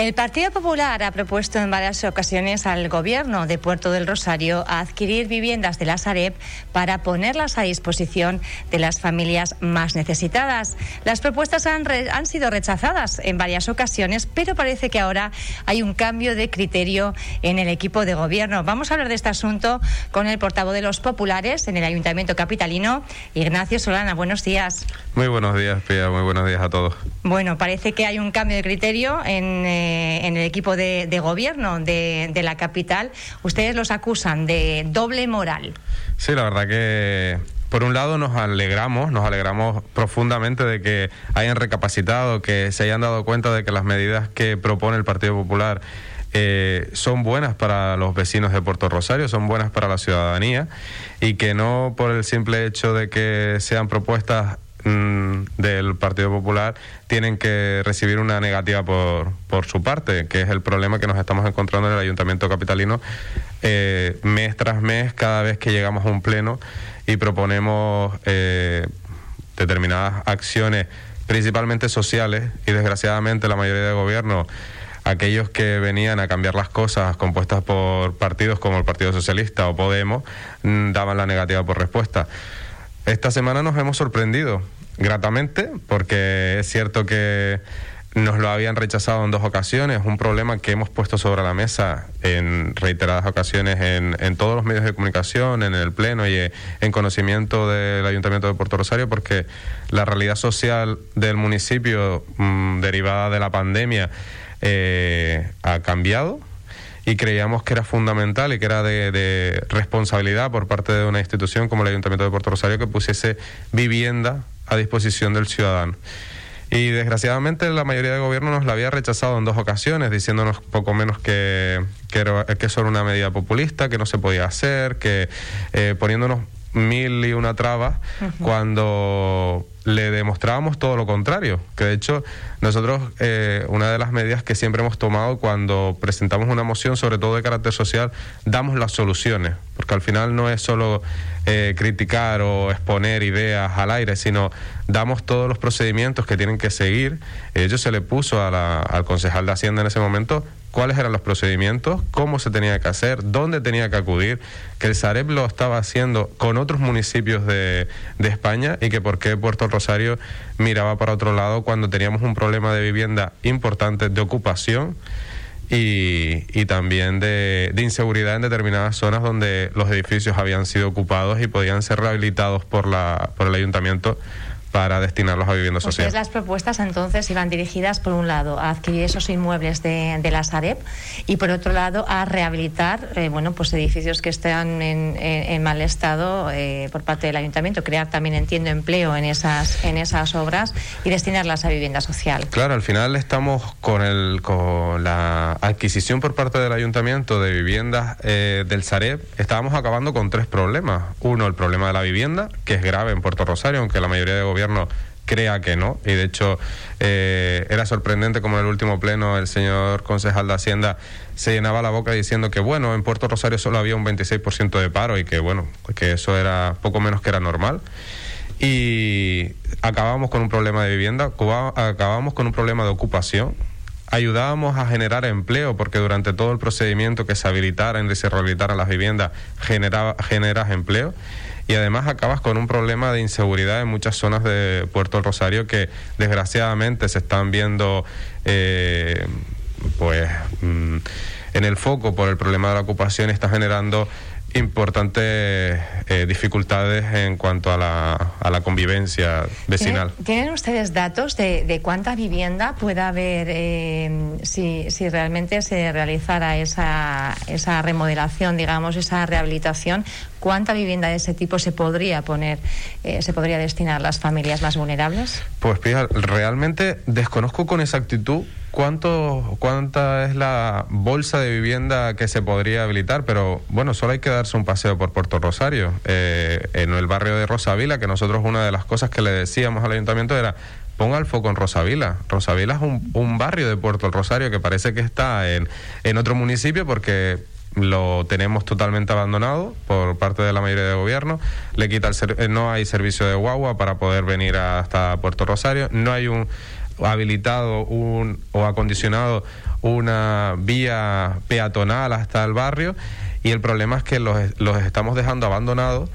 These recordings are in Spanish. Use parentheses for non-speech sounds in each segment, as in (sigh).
El Partido Popular ha propuesto en varias ocasiones al Gobierno de Puerto del Rosario adquirir viviendas de la Sareb para ponerlas a disposición de las familias más necesitadas. Las propuestas han, han sido rechazadas en varias ocasiones, pero parece que ahora hay un cambio de criterio en el equipo de Gobierno. Vamos a hablar de este asunto con el portavoz de los populares en el Ayuntamiento Capitalino, Ignacio Solana. Buenos días. Muy buenos días, Pia. Muy buenos días a todos. Bueno, parece que hay un cambio de criterio en. Eh, eh, en el equipo de, gobierno de, la capital, ustedes los acusan de doble moral. Sí, la verdad que por un lado nos alegramos, nos alegramos profundamente de que hayan recapacitado, que se hayan dado cuenta de que las medidas que propone el Partido Popular eh, son buenas para los vecinos de Puerto Rosario, son buenas para la ciudadanía y que no por el simple hecho de que sean propuestas Mm, del Partido Popular tienen que recibir una negativa por, por su parte, que es el problema que nos estamos encontrando en el Ayuntamiento Capitalino eh, mes tras mes, cada vez que llegamos a un pleno y proponemos eh, determinadas acciones, principalmente sociales, y desgraciadamente la mayoría de gobiernos aquellos que venían a cambiar las cosas compuestas por partidos como el Partido Socialista o Podemos mm, daban la negativa por respuesta. Esta semana nos hemos sorprendido gratamente porque es cierto que nos lo habían rechazado en dos ocasiones, un problema que hemos puesto sobre la mesa en reiteradas ocasiones en, en, todos los medios de comunicación, en el Pleno y en conocimiento del Ayuntamiento de Puerto Rosario, porque la realidad social del municipio mm, derivada de la pandemia eh, ha cambiado y creíamos que era fundamental y que era de, responsabilidad por parte de una institución como el Ayuntamiento de Puerto Rosario que pusiese vivienda a disposición del ciudadano. Y desgraciadamente la mayoría de gobierno nos la había rechazado en dos ocasiones, diciéndonos poco menos que, que, que eso era una medida populista, que no se podía hacer, que eh, poniéndonos mil y una trabas, cuando le demostrábamos todo lo contrario, que de hecho nosotros eh, una de las medidas que siempre hemos tomado cuando presentamos una moción, sobre todo de carácter social, damos las soluciones, porque al final no es solo eh, criticar o exponer ideas al aire, sino damos todos los procedimientos que tienen que seguir. Ello se le puso al concejal de Hacienda en ese momento cuáles eran los procedimientos, cómo se tenía que hacer, dónde tenía que acudir, que el Sareb lo estaba haciendo con otros municipios de, de, España y que por qué Puerto Rosario miraba para otro lado cuando teníamos un problema de vivienda importante de ocupación. Y, y también de, de, inseguridad en determinadas zonas donde los edificios habían sido ocupados y podían ser rehabilitados por, la, por el ayuntamiento para destinarlos a vivienda social. las propuestas entonces iban dirigidas, por un lado, a adquirir esos inmuebles de, de la Sareb y, por otro lado, a rehabilitar eh, bueno, pues edificios que están en, en, mal estado eh, por parte del ayuntamiento, crear también, entiendo, empleo en esas, en esas obras y destinarlas a vivienda social. Claro, al final estamos con, el, con la adquisición por parte del ayuntamiento de viviendas eh, del Sareb, estábamos acabando con tres problemas. Uno, el problema de la vivienda, que es grave en Puerto Rosario, aunque la mayoría de gobiernos crea que no. Y de hecho, eh, era sorprendente como en el último pleno el señor concejal de Hacienda se llenaba la boca diciendo que, bueno, en Puerto Rosario solo había un 26% de paro y que, bueno, que eso era poco menos que era normal. Y acabamos con un problema de vivienda, acabamos con un problema de ocupación. Ayudábamos a generar empleo porque durante todo el procedimiento que se habilitara y se rehabilitaran las viviendas generaba, generas empleo y además acabas con un problema de inseguridad en muchas zonas de Puerto Rosario que desgraciadamente se están viendo eh, pues mm, en el foco por el problema de la ocupación está generando importantes eh, dificultades en cuanto a la, a la convivencia vecinal. ¿Tienen, ustedes datos de, de, cuánta vivienda pueda haber eh, si, si, realmente se realizara esa, esa remodelación, digamos, esa rehabilitación? ¿Cuánta vivienda de ese tipo se podría poner, eh, se podría destinar a las familias más vulnerables? Pues, realmente desconozco con exactitud cuánto, cuánta es la bolsa de vivienda que se podría habilitar, pero bueno, solo hay que darse un paseo por Puerto Rosario, eh, en el barrio de Rosavila, que nosotros una de las cosas que le decíamos al ayuntamiento era ponga el foco en Rosavila. Rosavila es un, un barrio de Puerto Rosario que parece que está en, en otro municipio porque lo tenemos totalmente abandonado por parte de la mayoría de gobierno. Le quita el eh, no hay servicio de guagua para poder venir hasta Puerto Rosario. No hay un habilitado un, o acondicionado una vía peatonal hasta el barrio y el problema es que los, los estamos dejando abandonados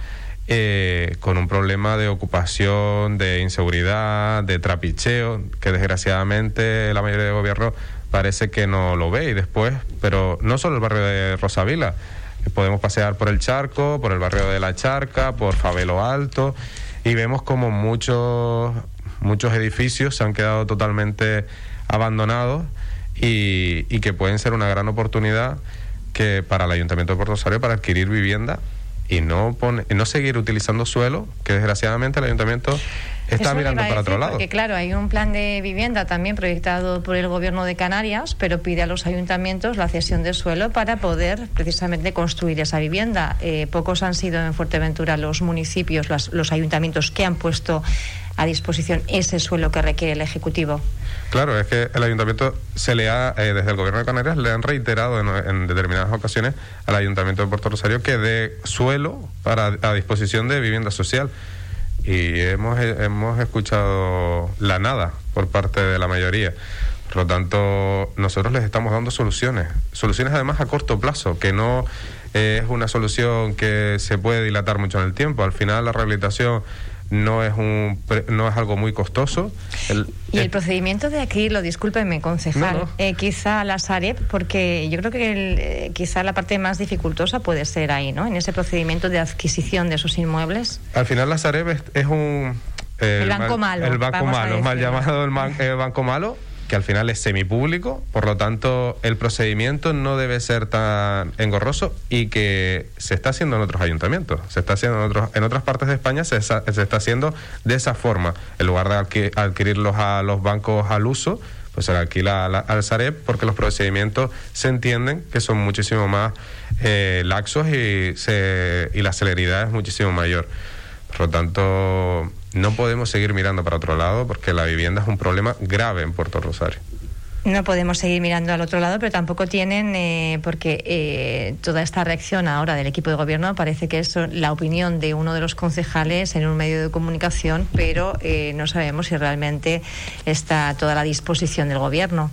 eh, con un problema de ocupación, de inseguridad, de trapicheo, que desgraciadamente la mayoría de gobierno parece que no lo ve. Y después, pero no solo el barrio de Rosavila, podemos pasear por el Charco, por el barrio de La Charca, por Favelo Alto y vemos como muchos muchos edificios se han quedado totalmente abandonados y, y que pueden ser una gran oportunidad que para el Ayuntamiento de Puerto Rosario para adquirir vivienda y no pone, no seguir utilizando suelo, que desgraciadamente el ayuntamiento está mirando para otro lado. Porque claro, hay un plan de vivienda también proyectado por el gobierno de Canarias, pero pide a los ayuntamientos la cesión de suelo para poder precisamente construir esa vivienda. Eh, pocos han sido en Fuerteventura los municipios, los ayuntamientos que han puesto a disposición ese suelo que requiere el Ejecutivo. Claro, es que el ayuntamiento se le ha, eh, desde el gobierno de Canarias, le han reiterado en, determinadas ocasiones al ayuntamiento de Puerto Rosario que dé suelo para, a disposición de vivienda social. Y hemos, eh, hemos escuchado la nada por parte de la mayoría. Por lo tanto, nosotros les estamos dando soluciones, soluciones además a corto plazo, que no es una solución que se puede dilatar mucho en el tiempo. Al final, la rehabilitación no es un no es algo muy costoso. y el procedimiento de aquí, lo discúlpeme, concejal, eh, quizá la Sareb, porque yo creo que eh, quizá la parte más dificultosa puede ser ahí, ¿no? En ese procedimiento de adquisición de esos inmuebles. Al final la Sareb es, un el banco malo. El banco malo, mal llamado el banco malo que al final es semipúblico, por lo tanto el procedimiento no debe ser tan engorroso y que se está haciendo en otros ayuntamientos, se está haciendo en, otros, en otras partes de España, se, está haciendo de esa forma, en lugar de adquirirlos a los bancos al uso, pues se alquila al Sareb porque los procedimientos se entienden que son muchísimo más eh, laxos y, se, y la celeridad es muchísimo mayor. Por lo tanto, no podemos seguir mirando para otro lado porque la vivienda es un problema grave en Puerto Rosario. No podemos seguir mirando al otro lado, pero tampoco tienen, eh, porque eh, toda esta reacción ahora del equipo de gobierno parece que es la opinión de uno de los concejales en un medio de comunicación, pero eh, no sabemos si realmente está toda la disposición del gobierno.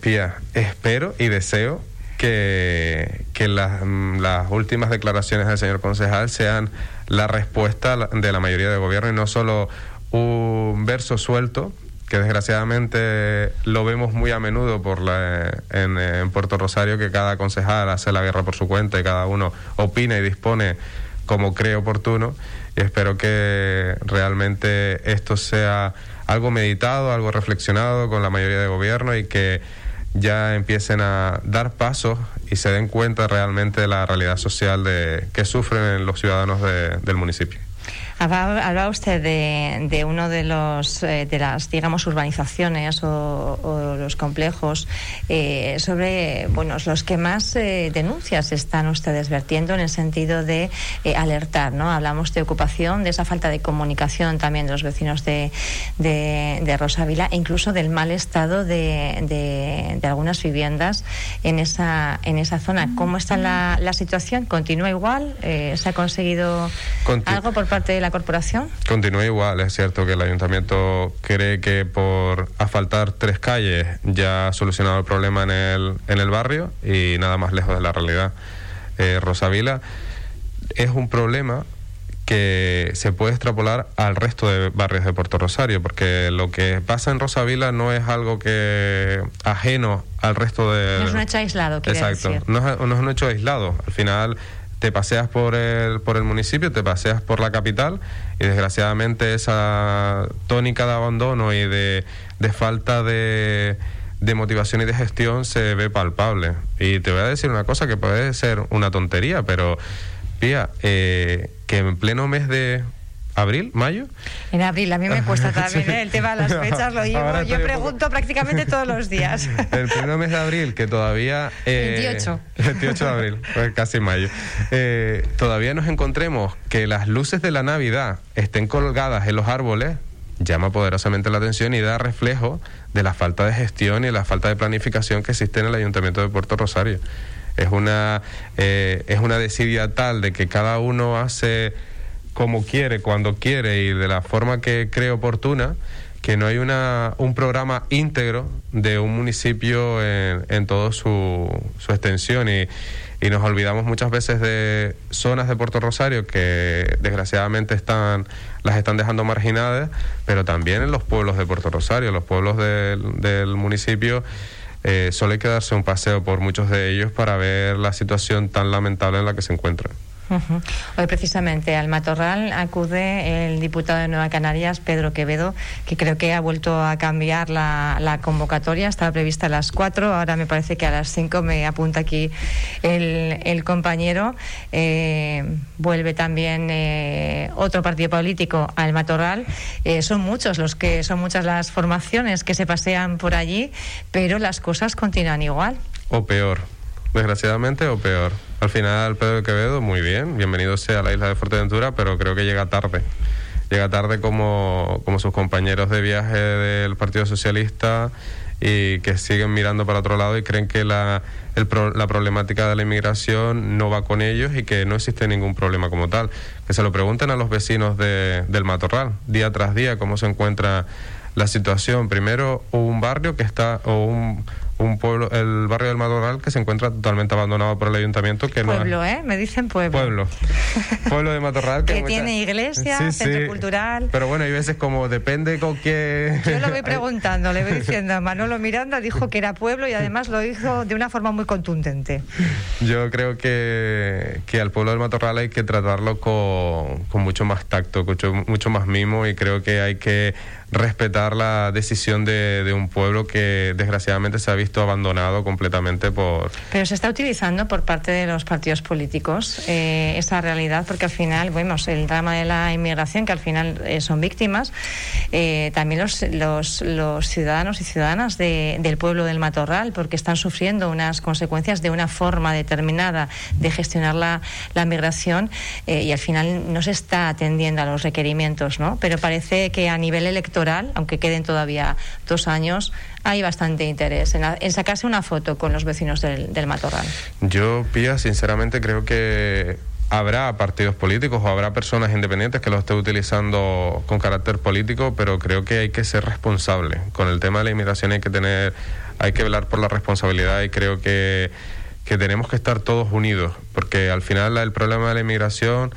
Pía, espero y deseo que, que las, las últimas declaraciones del señor concejal sean la respuesta de la mayoría del gobierno y no solo un verso suelto que desgraciadamente lo vemos muy a menudo por la, en, Puerto Rosario, que cada concejal hace la guerra por su cuenta y cada uno opina y dispone como cree oportuno. Y espero que realmente esto sea algo meditado, algo reflexionado con la mayoría de gobierno y que ya empiecen a dar pasos y se den cuenta realmente de la realidad social de, que sufren los ciudadanos del municipio. Hablaba usted de, de uno de los eh, de las digamos urbanizaciones o, los complejos eh, sobre bueno los que más eh, denuncias están ustedes vertiendo en el sentido de alertar, ¿no? Hablamos de ocupación, de esa falta de comunicación también de los vecinos de, de, de Rosavila e incluso del mal estado de, de, algunas viviendas en esa en esa zona. ¿Cómo está la, la situación? ¿Continúa igual? ¿Se ha conseguido algo por parte de la corporación? Continúa igual, es cierto que el ayuntamiento cree que por asfaltar tres calles ya ha solucionado el problema en el, en el barrio y nada más lejos de la realidad. Eh, Rosavila es un problema que se puede extrapolar al resto de barrios de Puerto Rosario, porque lo que pasa en Rosavila no es algo que ajeno al resto de... No es un hecho aislado, Exacto, No, es, no es un hecho aislado. Al final te paseas por el, por el municipio, te paseas por la capital y desgraciadamente esa tónica de abandono y de, falta de, de motivación y de gestión se ve palpable. Y te voy a decir una cosa que puede ser una tontería, pero, pía, eh, que en pleno mes de ¿Abril? ¿Mayo? En abril, a mí me (laughs) cuesta también ¿eh? el tema de las fechas, lo llevo, yo pregunto prácticamente todos los días. (laughs) El primer mes de abril, que todavía... Eh, 28. 28 (laughs) de abril, pues casi mayo. Eh, todavía nos encontremos que las luces de la Navidad estén colgadas en los árboles, llama poderosamente la atención y da reflejo de la falta de gestión y la falta de planificación que existe en el Ayuntamiento de Puerto Rosario. Es una, eh, es una desidia tal de que cada uno hace como quiere, cuando quiere y de la forma que cree oportuna, que no hay una, un programa íntegro de un municipio en, en toda su, su extensión y, y nos olvidamos muchas veces de zonas de Puerto Rosario que desgraciadamente están las están dejando marginadas, pero también en los pueblos de Puerto Rosario, los pueblos del, del municipio. Eh, solo hay que darse un paseo por muchos de ellos para ver la situación tan lamentable en la que se encuentran. Hoy precisamente al Matorral acude el diputado de Nueva Canarias, Pedro Quevedo, que creo que ha vuelto a cambiar la, convocatoria. Estaba prevista a las 4, ahora me parece que a las 5 me apunta aquí el, compañero. Eh, vuelve también eh, otro partido político al Matorral. Eh, son muchos los que son muchas las formaciones que se pasean por allí, pero las cosas continúan igual. O peor desgraciadamente, o peor. Al final, Pedro Quevedo, muy bien, bienvenido sea a la isla de Fuerteventura, pero creo que llega tarde. Llega tarde como, como sus compañeros de viaje del Partido Socialista y que siguen mirando para otro lado y creen que la, la problemática de la inmigración no va con ellos y que no existe ningún problema como tal. Que se lo pregunten a los vecinos de, del Matorral, día tras día, cómo se encuentra la situación. Primero, un barrio que está, o un, un pueblo, el barrio del Madoral que se encuentra totalmente abandonado por el ayuntamiento. Que pueblo, ¿eh? Me dicen pueblo. Pueblo. (laughs) pueblo de Matorral. Que, tiene iglesia, centro cultural. Pero bueno, hay veces como depende con qué... Yo lo voy (laughs) preguntando, le voy diciendo, Manolo Miranda dijo que era pueblo y además lo hizo de una forma muy contundente. Yo creo que, que al pueblo del Matorral hay que tratarlo con, con mucho más tacto, con mucho, mucho más mimo y creo que hay que respetar la decisión de, un pueblo que desgraciadamente se ha visto abandonado completamente por... Pero se está utilizando por parte de los partidos políticos eh, esa realidad porque al final vemos el drama de la inmigración que al final eh, son víctimas, eh, también los, los, ciudadanos y ciudadanas de, del pueblo del Matorral porque están sufriendo unas consecuencias de una forma determinada de gestionar la, la migración y al final no se está atendiendo a los requerimientos, ¿no? Pero parece que a nivel electoral aunque queden todavía dos años, hay bastante interés en, sacarse una foto con los vecinos del, Matorral. Yo, Pía, sinceramente creo que habrá partidos políticos o habrá personas independientes que lo estén utilizando con carácter político, pero creo que hay que ser responsable. Con el tema de la inmigración hay que tener, hay que velar por la responsabilidad y creo que, que tenemos que estar todos unidos, porque al final el problema de la inmigración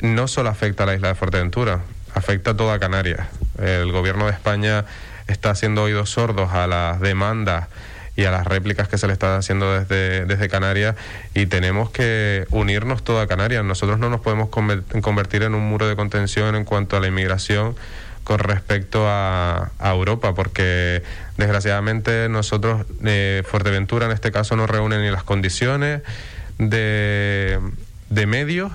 no solo afecta a la isla de Fuerteventura, afecta a toda Canarias. El gobierno de España está haciendo oídos sordos a las demandas y a las réplicas que se le están haciendo desde, desde Canarias y tenemos que unirnos toda Canarias. Nosotros no nos podemos convertir en un muro de contención en cuanto a la inmigración con respecto a, Europa, porque desgraciadamente nosotros, eh, Fuerteventura en este caso, no reúne ni las condiciones de, de medios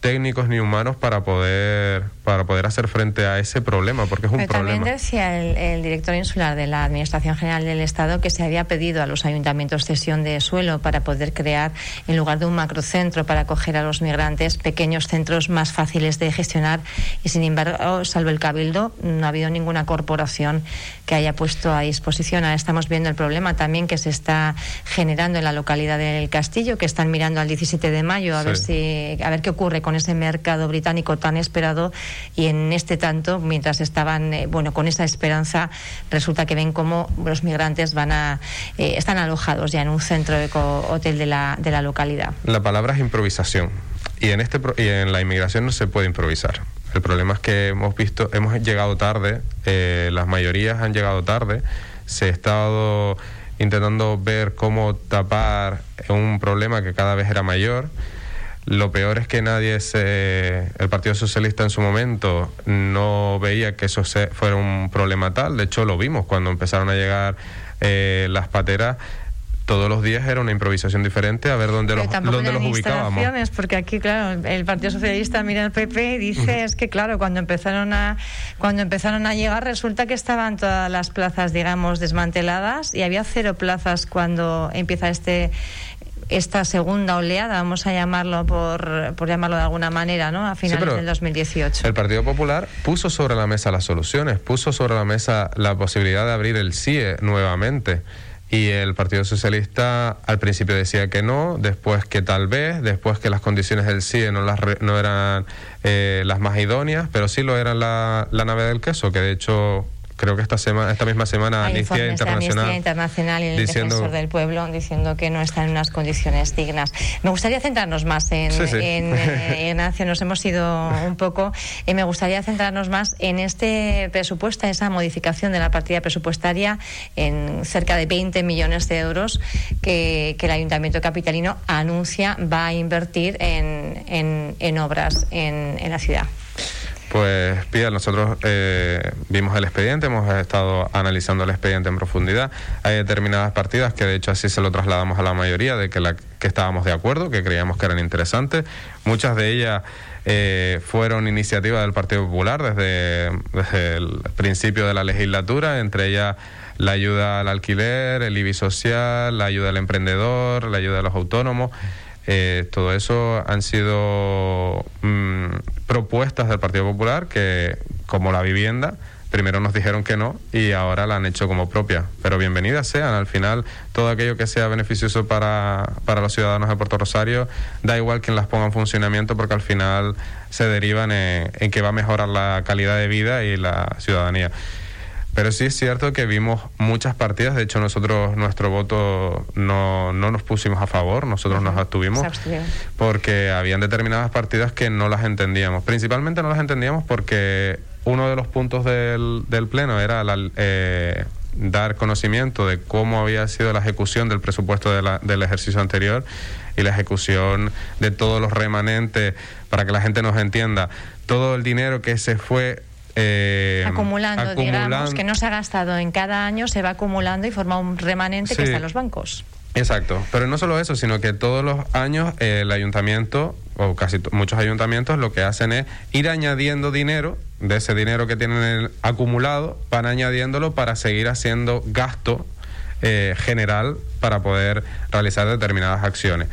técnicos ni humanos para poder para poder hacer frente a ese problema porque es un Pero problema. También decía el, director insular de la Administración General del Estado que se había pedido a los ayuntamientos cesión de suelo para poder crear en lugar de un macrocentro para acoger a los migrantes pequeños centros más fáciles de gestionar y sin embargo salvo el cabildo no ha habido ninguna corporación que haya puesto a disposición. Ahora estamos viendo el problema también que se está generando en la localidad del Castillo que están mirando al 17 de mayo a ver si a ver qué ocurre con ese mercado británico tan esperado y en este tanto, mientras estaban eh, bueno con esa esperanza, resulta que ven cómo los migrantes van a eh, están alojados ya en un centro de hotel de la, de la localidad. La palabra es improvisación y en este y en la inmigración no se puede improvisar. El problema es que hemos visto, hemos llegado tarde, eh, las mayorías han llegado tarde, se ha estado intentando ver cómo tapar un problema que cada vez era mayor lo peor es que nadie, se, el Partido Socialista en su momento no veía que eso fuera un problema tal. De hecho, lo vimos cuando empezaron a llegar eh, las pateras todos los días era una improvisación diferente a ver dónde los, dónde los ubicábamos. Porque aquí, claro, el Partido Socialista mira al PP y dice es que, claro, cuando empezaron a cuando empezaron a llegar resulta que estaban todas las plazas, digamos, desmanteladas y había cero plazas cuando empieza este esta segunda oleada, vamos a llamarlo por, por llamarlo de alguna manera, ¿no? A finales del 2018. El Partido Popular puso sobre la mesa las soluciones, puso sobre la mesa la posibilidad de abrir el CIE nuevamente. Y el Partido Socialista al principio decía que no, después que tal vez, después que las condiciones del CIE no, las no eran eh, las más idóneas, pero sí lo eran la, la nave del queso, que de hecho creo que esta semana, esta misma semana, Amnistía Internacional, Internacional y el diciendo, Defensor del Pueblo diciendo que no está en unas condiciones dignas. Me gustaría centrarnos más en, eh, Ignacio, nos hemos ido un poco, y me gustaría centrarnos más en este presupuesto, esa modificación de la partida presupuestaria en cerca de 20 millones de euros que, el Ayuntamiento Capitalino anuncia va a invertir en, en, obras en, en la ciudad. Pues, Pía, nosotros eh, vimos el expediente, hemos estado analizando el expediente en profundidad. Hay determinadas partidas que, de hecho, así se lo trasladamos a la mayoría, de que, la, que estábamos de acuerdo, que creíamos que eran interesantes. Muchas de ellas eh, fueron iniciativas del Partido Popular desde, desde el principio de la legislatura, entre ellas la ayuda al alquiler, el IBI social, la ayuda al emprendedor, la ayuda a los autónomos. Eh, todo eso han sido mm, propuestas del Partido Popular que, como la vivienda, primero nos dijeron que no y ahora la han hecho como propia. Pero bienvenidas sean. Al final, todo aquello que sea beneficioso para, para los ciudadanos de Puerto Rosario, da igual quien las ponga en funcionamiento porque al final se derivan en que va a mejorar la calidad de vida y la ciudadanía. Pero sí es cierto que vimos muchas partidas, de hecho nosotros nuestro voto no, no nos pusimos a favor, nosotros nos abstuvimos porque habían determinadas partidas que no las entendíamos. Principalmente no las entendíamos porque uno de los puntos del, del Pleno era eh, dar conocimiento de cómo había sido la ejecución del presupuesto del ejercicio anterior y la ejecución de todos los remanentes, para que la gente nos entienda, todo el dinero que se fue eh, acumulando, digamos, que no se ha gastado en cada año, se va acumulando y forma un remanente que está en los bancos. Exacto, pero no solo eso, sino que todos los años el ayuntamiento, o casi muchos ayuntamientos, lo que hacen es ir añadiendo dinero, de ese dinero que tienen acumulado, van añadiéndolo para seguir haciendo gasto eh, general para poder realizar determinadas acciones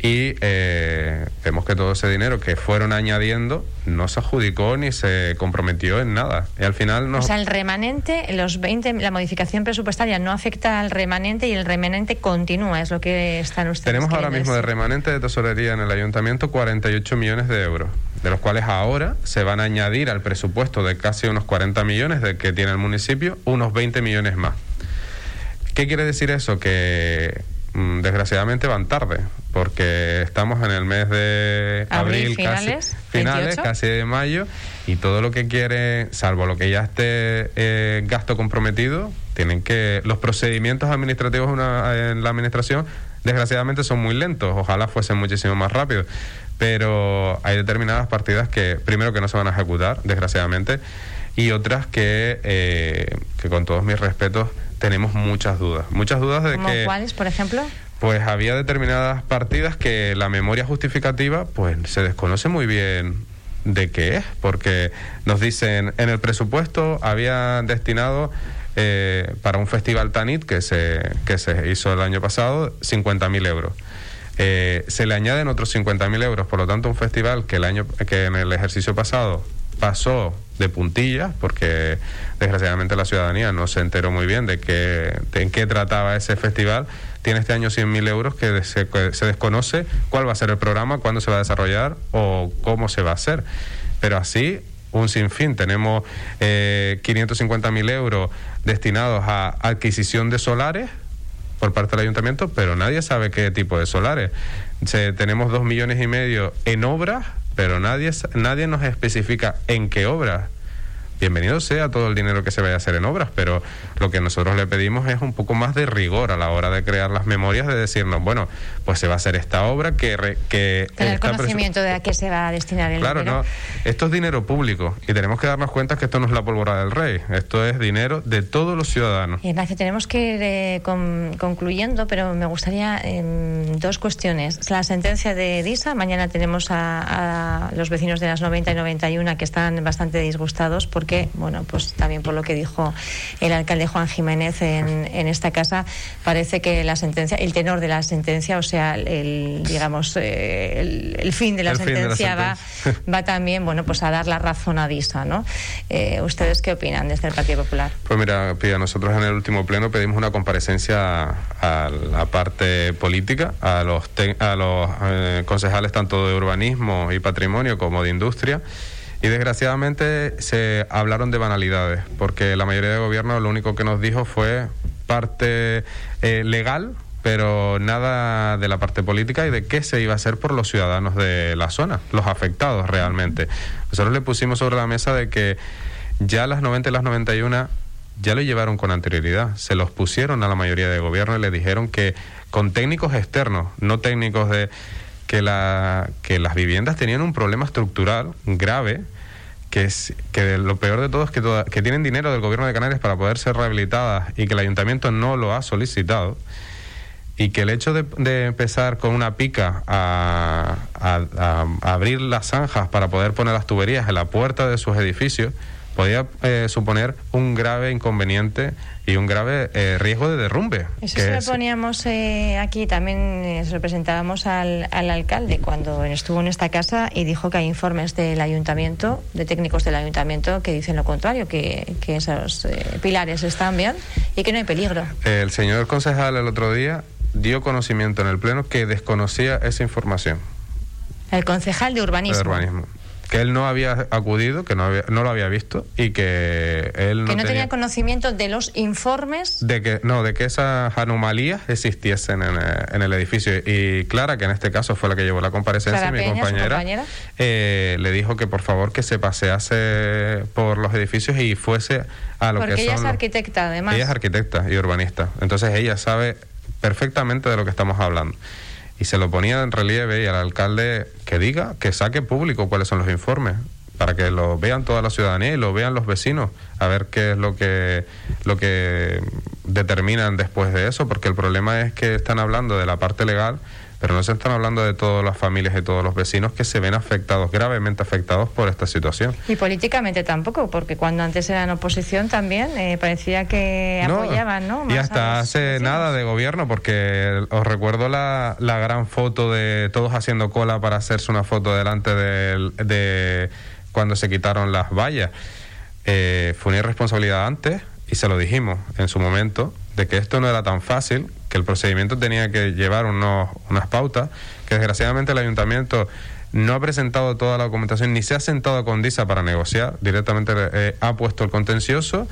y eh, vemos que todo ese dinero que fueron añadiendo no se adjudicó ni se comprometió en nada. Y al final no... O sea, el remanente, los 20, la modificación presupuestaria no afecta al remanente y el remanente continúa, es lo que están ustedes Tenemos ahora mismo de remanente de tesorería en el ayuntamiento 48 millones de euros, de los cuales ahora se van a añadir al presupuesto de casi unos 40 millones de que tiene el municipio, unos 20 millones más. ¿Qué quiere decir eso? Que desgraciadamente van tarde, porque estamos en el mes de abril, finales, casi, finales casi de mayo, y todo lo que quiere, salvo lo que ya esté eh, gasto comprometido, tienen que los procedimientos administrativos en la administración desgraciadamente son muy lentos, ojalá fuesen muchísimo más rápidos, pero hay determinadas partidas que primero que no se van a ejecutar, desgraciadamente, y otras que, eh, que con todos mis respetos tenemos muchas dudas. Muchas dudas de ¿Como ¿Cuáles, por ejemplo? Pues había determinadas partidas que la memoria justificativa pues se desconoce muy bien de qué es, porque nos dicen en el presupuesto había destinado eh, para un festival Tanit que se, que se hizo el año pasado 50.000 euros. Eh, se le añaden otros 50.000 euros, por lo tanto un festival que el año que en el ejercicio pasado pasó de puntillas, porque desgraciadamente la ciudadanía no se enteró muy bien de, qué, en qué trataba ese festival. Tiene este año 100.000 euros que se, desconoce cuál va a ser el programa, cuándo se va a desarrollar o cómo se va a hacer. Pero así, un sinfín. Tenemos eh, 550.000 euros destinados a adquisición de solares por parte del ayuntamiento, pero nadie sabe qué tipo de solares. tenemos dos millones y medio en obras pero nadie, nadie nos especifica en qué obra bienvenido sea todo el dinero que se vaya a hacer en obras, pero lo que nosotros le pedimos es un poco más de rigor a la hora de crear las memorias, de decirnos, bueno, pues se va a hacer esta obra que... que Tener conocimiento de a qué se va a destinar el dinero. Claro, no, esto es dinero público y tenemos que darnos cuenta que esto no es la pólvora del rey, esto es dinero de todos los ciudadanos. Ignacio, tenemos que ir eh, concluyendo, pero me gustaría em, dos cuestiones. La sentencia de DISA, mañana tenemos a, a los vecinos de las 90 y 91 que están bastante disgustados porque que, bueno, pues también por lo que dijo el alcalde Juan Jiménez en, en esta casa, parece que la sentencia, el tenor de la sentencia, o sea, el, digamos, eh, el, fin de la sentencia, va, va también, bueno, pues a dar la razón a DISA, ¿no? Eh, ¿Ustedes qué opinan desde el Partido Popular? Pues mira, Pía, nosotros en el último pleno pedimos una comparecencia a la parte política, a los, a los eh, concejales tanto de urbanismo y patrimonio como de industria Y desgraciadamente se hablaron de banalidades, porque la mayoría de gobierno lo único que nos dijo fue parte eh, legal, pero nada de la parte política y de qué se iba a hacer por los ciudadanos de la zona, los afectados realmente. Nosotros le pusimos sobre la mesa de que ya las 90 y las 91 ya lo llevaron con anterioridad, se los pusieron a la mayoría de gobierno y le dijeron que con técnicos externos, no técnicos de que, la, que las viviendas tenían un problema estructural grave, que es que lo peor de todo es que, que tienen dinero del gobierno de Canarias para poder ser rehabilitadas y que el ayuntamiento no lo ha solicitado y que el hecho de, empezar con una pica a, abrir las zanjas para poder poner las tuberías en la puerta de sus edificios podía eh, suponer un grave inconveniente y un grave eh, riesgo de derrumbe. Eso se lo poníamos eh, aquí, también se lo presentábamos al, al, alcalde cuando estuvo en esta casa y dijo que hay informes del ayuntamiento, de técnicos del ayuntamiento, que dicen lo contrario, que, que esos pilares están bien y que no hay peligro. El señor concejal el otro día dio conocimiento en el Pleno que desconocía esa información. El concejal de urbanismo. De urbanismo que él no había acudido, que no, había, no lo había visto y que él no, que no tenía, conocimiento de los informes. De que no de que esas anomalías existiesen en, en, el edificio. Y Clara que en este caso fue la que llevó la comparecencia mi compañera, eh, le dijo que por favor que se pasease por los edificios y fuese a lo que ella es arquitecta además. Ella es arquitecta y urbanista. Entonces ella sabe perfectamente de lo que estamos hablando y se lo ponía en relieve y al alcalde que diga, que saque público cuáles son los informes para que lo vean toda la ciudadanía y lo vean los vecinos, a ver qué es lo que lo que determinan después de eso, porque el problema es que están hablando de la parte legal, pero no se están hablando de todas las familias y todos los vecinos que se ven afectados, gravemente afectados por esta situación. Y políticamente tampoco, porque cuando antes eran oposición también eh, parecía que apoyaban, ¿no? y hasta hace nada de gobierno, porque os recuerdo la, la, gran foto de todos haciendo cola para hacerse una foto delante de, de cuando se quitaron las vallas. Eh, fue una irresponsabilidad antes y se lo dijimos en su momento de que esto no era tan fácil, que el procedimiento tenía que llevar unos, unas pautas, que desgraciadamente el ayuntamiento no ha presentado toda la documentación ni se ha sentado con DISA para negociar, directamente eh, ha puesto el contencioso,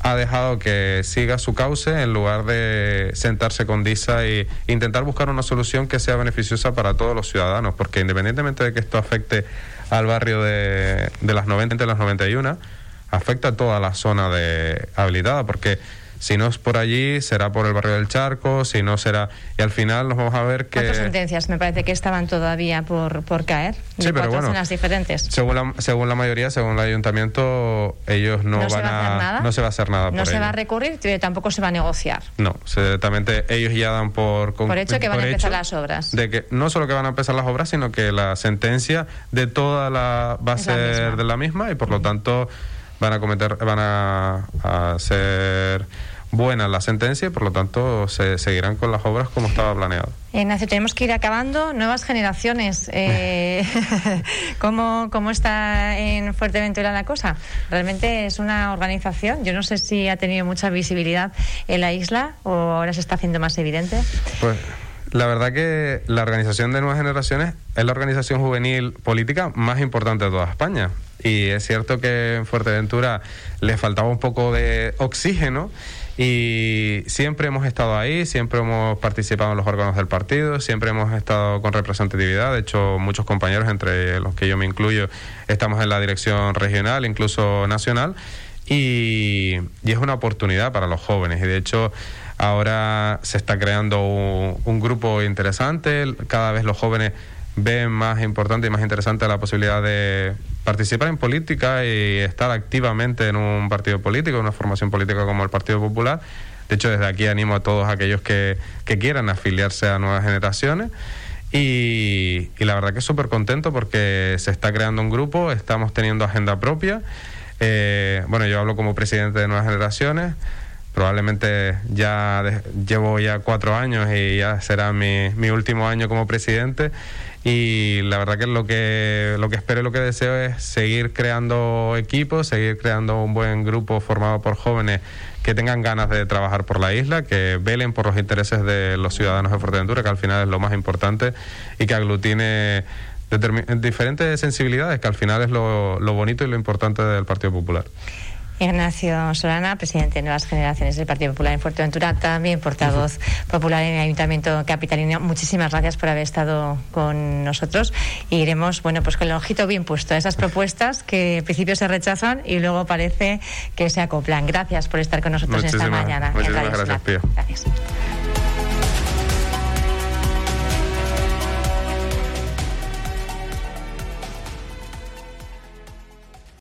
ha dejado que siga su cauce en lugar de sentarse con DISA e intentar buscar una solución que sea beneficiosa para todos los ciudadanos, porque independientemente de que esto afecte al barrio de, de las 90 y las 91, afecta a toda la zona de habilitada, porque si no es por allí, será por el barrio del Charco, si no será... Y al final nos vamos a ver que... ¿Cuántas sentencias me parece que estaban todavía por, por caer? sí, pero bueno, zonas diferentes. Según la, según la mayoría, según el ayuntamiento, ellos no, van se va a... hacer nada? No se va a hacer nada No se va a recurrir, tampoco se va a negociar. No, directamente ellos ya dan por... Por hecho que van a empezar las obras. De que no solo que van a empezar las obras, sino que la sentencia de toda la... va a ser de la misma y por lo tanto van a cometer, van a, a ser buena la sentencia y por lo tanto se seguirán con las obras como estaba planeado. Ignacio, tenemos que ir acabando. Nuevas generaciones. Eh, (laughs) ¿cómo, ¿Cómo está en Fuerteventura la cosa? Realmente es una organización. Yo no sé si ha tenido mucha visibilidad en la isla o ahora se está haciendo más evidente. Pues la verdad que la organización de Nuevas Generaciones es la organización juvenil política más importante de toda España. Y es cierto que en Fuerteventura le faltaba un poco de oxígeno y siempre hemos estado ahí, siempre hemos participado en los órganos del partido, siempre hemos estado con representatividad. De hecho, muchos compañeros, entre los que yo me incluyo, estamos en la dirección regional, incluso nacional. Y, es una oportunidad para los jóvenes. Y de hecho, ahora se está creando un grupo interesante. Cada vez los jóvenes ven más importante y más interesante la posibilidad de participar en política y estar activamente en un partido político, una formación política como el Partido Popular. De hecho, desde aquí animo a todos aquellos que, que quieran afiliarse a nuevas generaciones. Y, la verdad que súper contento porque se está creando un grupo, estamos teniendo agenda propia. Eh, bueno, yo hablo como presidente de Nuevas Generaciones. Probablemente ya llevo ya cuatro años y ya será mi, mi último año como presidente y la verdad que lo que lo que espero y lo que deseo es seguir creando equipos, seguir creando un buen grupo formado por jóvenes que tengan ganas de trabajar por la isla, que velen por los intereses de los ciudadanos de Fuerteventura, que al final es lo más importante, y que aglutine diferentes sensibilidades, que al final es lo, lo bonito y lo importante del Partido Popular. Ignacio Solana, presidente de Nuevas Generaciones del Partido Popular en Fuerteventura, también portavoz popular en el Ayuntamiento Capitalino. Muchísimas gracias por haber estado con nosotros y iremos, bueno, pues con el ojito bien puesto a esas propuestas que en principio se rechazan y luego parece que se acoplan. Gracias por estar con nosotros esta mañana. Muchísimas gracias, Gracias.